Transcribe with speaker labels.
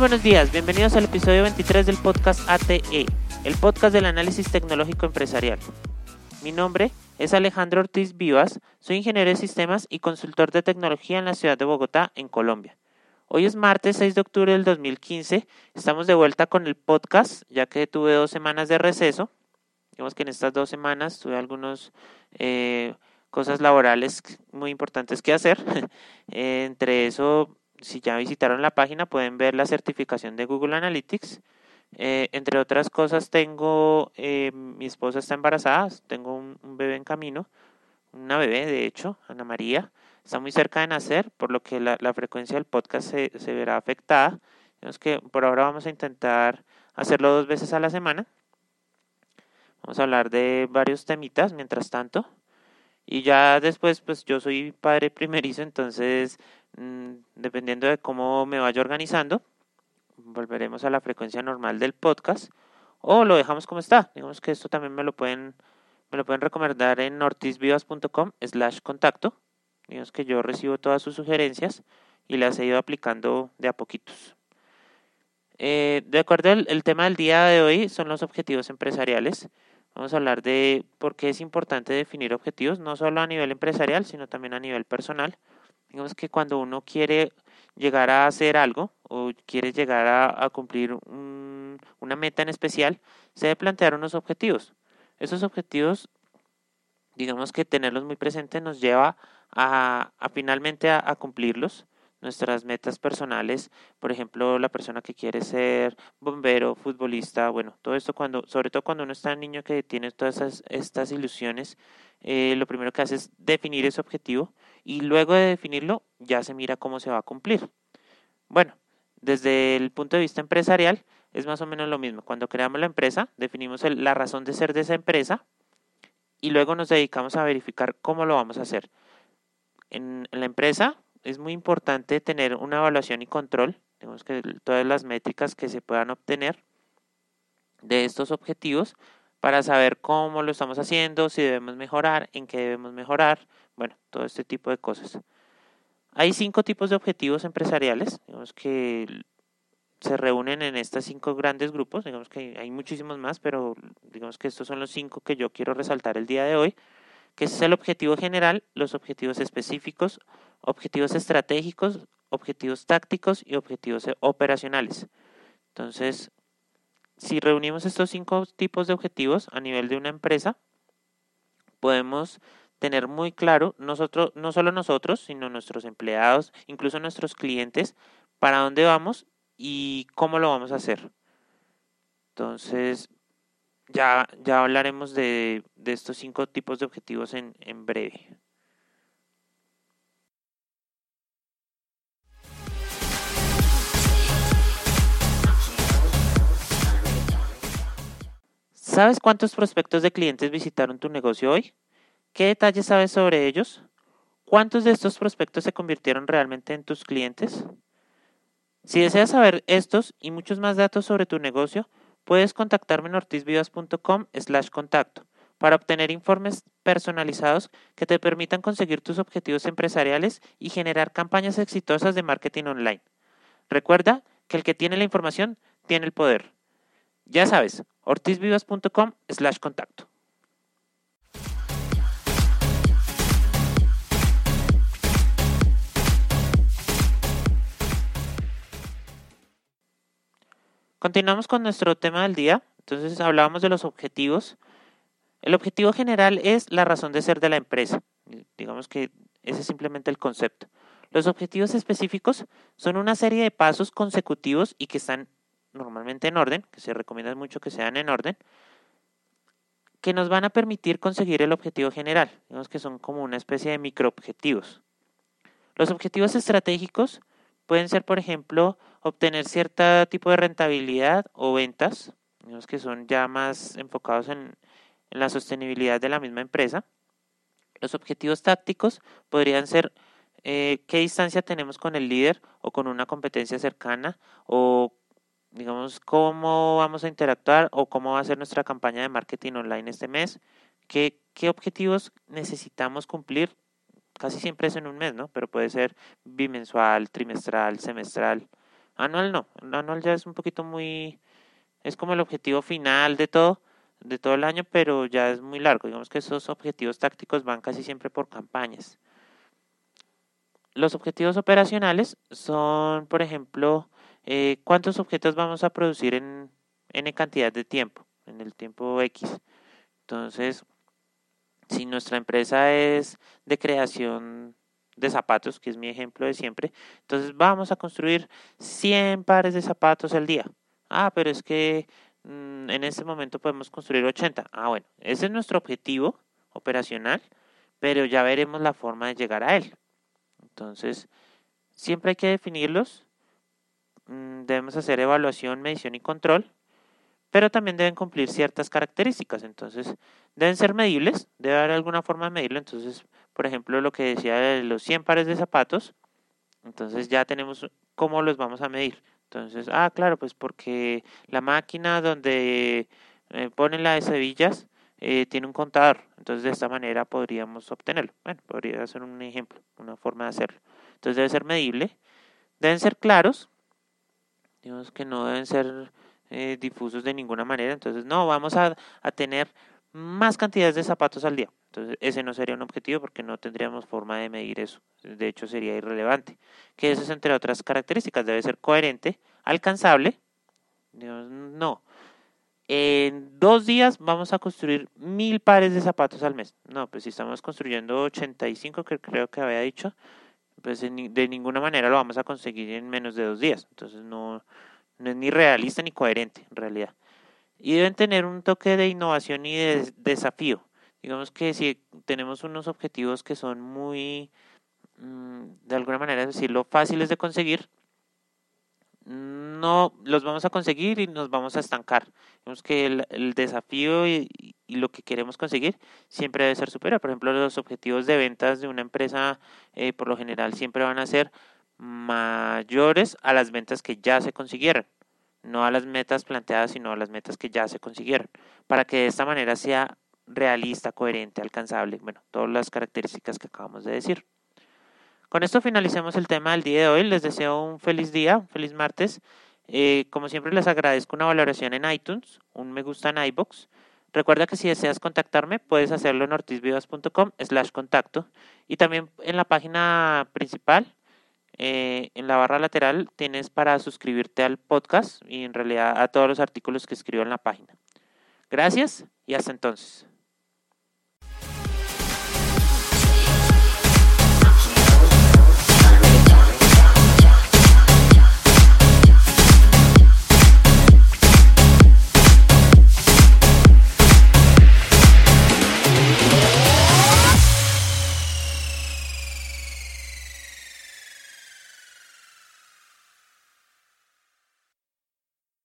Speaker 1: buenos días, bienvenidos al episodio 23 del podcast ATE, el podcast del análisis tecnológico empresarial. Mi nombre es Alejandro Ortiz Vivas, soy ingeniero de sistemas y consultor de tecnología en la ciudad de Bogotá, en Colombia. Hoy es martes 6 de octubre del 2015, estamos de vuelta con el podcast, ya que tuve dos semanas de receso. Digamos que en estas dos semanas tuve algunas eh, cosas laborales muy importantes que hacer. entre eso, si ya visitaron la página, pueden ver la certificación de Google Analytics. Eh, entre otras cosas, tengo, eh, mi esposa está embarazada, tengo un, bebé en camino, una bebé, de hecho, Ana María, está muy cerca de nacer, por lo que la, frecuencia del podcast se, se verá afectada. Digamos que por ahora vamos a intentar hacerlo dos veces a la semana. Vamos a hablar de varios temitas mientras tanto. Y ya después, pues yo soy padre primerizo, entonces, dependiendo de cómo me vaya organizando, volveremos a la frecuencia normal del podcast o lo dejamos como está. Digamos que esto también me lo pueden, me lo pueden recomendar en ortizvivas.com slash contacto. Digamos que yo recibo todas sus sugerencias y las he ido aplicando de a poquitos. Eh, de acuerdo, el, el tema del día de hoy son los objetivos empresariales. Vamos a hablar de por qué es importante definir objetivos, no solo a nivel empresarial, sino también a nivel personal. Digamos que cuando uno quiere llegar a hacer algo o quiere llegar a, cumplir una meta en especial, se debe plantear unos objetivos. Esos objetivos, digamos que tenerlos muy presentes nos lleva a, finalmente a, cumplirlos nuestras metas personales, por ejemplo, la persona que quiere ser bombero, futbolista, bueno, todo esto cuando, sobre todo cuando uno está niño que tiene todas estas ilusiones, eh, lo primero que hace es definir ese objetivo y luego de definirlo ya se mira cómo se va a cumplir. Bueno, desde el punto de vista empresarial es más o menos lo mismo. Cuando creamos la empresa, definimos la razón de ser de esa empresa y luego nos dedicamos a verificar cómo lo vamos a hacer. En, la empresa es muy importante tener una evaluación y control, digamos que todas las métricas que se puedan obtener de estos objetivos para saber cómo lo estamos haciendo, si debemos mejorar, en qué debemos mejorar, bueno, todo este tipo de cosas. Hay cinco tipos de objetivos empresariales, digamos que se reúnen en estos cinco grandes grupos, digamos que hay muchísimos más, pero digamos que estos son los cinco que yo quiero resaltar el día de hoy, que es el objetivo general, los objetivos específicos, objetivos estratégicos, objetivos tácticos y objetivos operacionales. Entonces, si reunimos estos cinco tipos de objetivos a nivel de una empresa, podemos tener muy claro, nosotros, no solo nosotros, sino nuestros empleados, incluso nuestros clientes, para dónde vamos y cómo lo vamos a hacer. Entonces, ya, ya hablaremos de, de estos cinco tipos de objetivos en, en breve. ¿Sabes cuántos prospectos de clientes visitaron tu negocio hoy? ¿Qué detalles sabes sobre ellos? ¿Cuántos de estos prospectos se convirtieron realmente en tus clientes? Si deseas saber estos y muchos más datos sobre tu negocio, puedes contactarme en ortizvivas.com slash contacto para obtener informes personalizados que te permitan conseguir tus objetivos empresariales y generar campañas exitosas de marketing online. Recuerda que el que tiene la información tiene el poder. Ya sabes, ortizvivas.com slash contacto. Continuamos con nuestro tema del día. Entonces hablábamos de los objetivos. El objetivo general es la razón de ser de la empresa. Digamos que ese es simplemente el concepto. Los objetivos específicos son una serie de pasos consecutivos y que están normalmente en orden, que se recomienda mucho que sean en orden, que nos van a permitir conseguir el objetivo general. Digamos que son como una especie de microobjetivos. Los objetivos estratégicos pueden ser, por ejemplo, obtener cierto tipo de rentabilidad o ventas, digamos que son ya más enfocados en, la sostenibilidad de la misma empresa. Los objetivos tácticos podrían ser eh, qué distancia tenemos con el líder o con una competencia cercana o digamos cómo vamos a interactuar o cómo va a ser nuestra campaña de marketing online este mes, qué, qué objetivos necesitamos cumplir casi siempre es en un mes, ¿no? Pero puede ser bimensual, trimestral, semestral Anual no, anual ya es un poquito muy, es como el objetivo final de todo, de todo el año, pero ya es muy largo. Digamos que esos objetivos tácticos van casi siempre por campañas. Los objetivos operacionales son, por ejemplo, eh, cuántos objetos vamos a producir en cantidad de tiempo, en el tiempo X. Entonces, si nuestra empresa es de creación de zapatos, que es mi ejemplo de siempre, entonces vamos a construir 100 pares de zapatos al día. Ah, pero es que mm, en este momento podemos construir 80. Ah, bueno, ese es nuestro objetivo operacional, pero ya veremos la forma de llegar a él. Entonces, siempre hay que definirlos. Mm, debemos hacer evaluación, medición y control, pero también deben cumplir ciertas características. Entonces, deben ser medibles, debe haber alguna forma de medirlo. Entonces, por ejemplo, lo que decía de los 100 pares de zapatos, entonces ya tenemos cómo los vamos a medir. Entonces, ah, claro, pues porque la máquina donde ponen hebillas eh, tiene un contador. Entonces, de esta manera podríamos obtenerlo. Bueno, podría ser un ejemplo, una forma de hacerlo. Entonces, debe ser medible. Deben ser claros. Digamos que no deben ser eh, difusos de ninguna manera. Entonces, no, vamos a, a tener más cantidades de zapatos al día. Entonces, ese no sería un objetivo porque no tendríamos forma de medir eso. De hecho, sería irrelevante. Que eso es entre otras características. Debe ser coherente, alcanzable. No. En dos días vamos a construir mil pares de zapatos al mes. No, pues si estamos construyendo 85, que creo que había dicho, pues de ninguna manera lo vamos a conseguir en menos de dos días. Entonces, no, no es ni realista ni coherente, en realidad. Y deben tener un toque de innovación y de desafío Digamos que si tenemos unos objetivos que son muy, mm, de alguna manera decirlo, fáciles de conseguir, no los vamos a conseguir y nos vamos a estancar. Digamos que el, desafío y, lo que queremos conseguir siempre debe ser superior. Por ejemplo, los objetivos de ventas de una empresa eh, por lo general siempre van a ser mayores a las ventas que ya se consiguieron. No a las metas planteadas, sino a las metas que ya se consiguieron. Para que de esta manera sea realista, coherente, alcanzable, bueno, todas las características que acabamos de decir. Con esto finalicemos el tema del día de hoy. Les deseo un feliz día, un feliz martes. Eh, como siempre les agradezco una valoración en iTunes, un me gusta en iBox. Recuerda que si deseas contactarme puedes hacerlo en ortizvivas.com slash contacto y también en la página principal, eh, en la barra lateral, tienes para suscribirte al podcast y en realidad a todos los artículos que escribo en la página. Gracias y hasta entonces.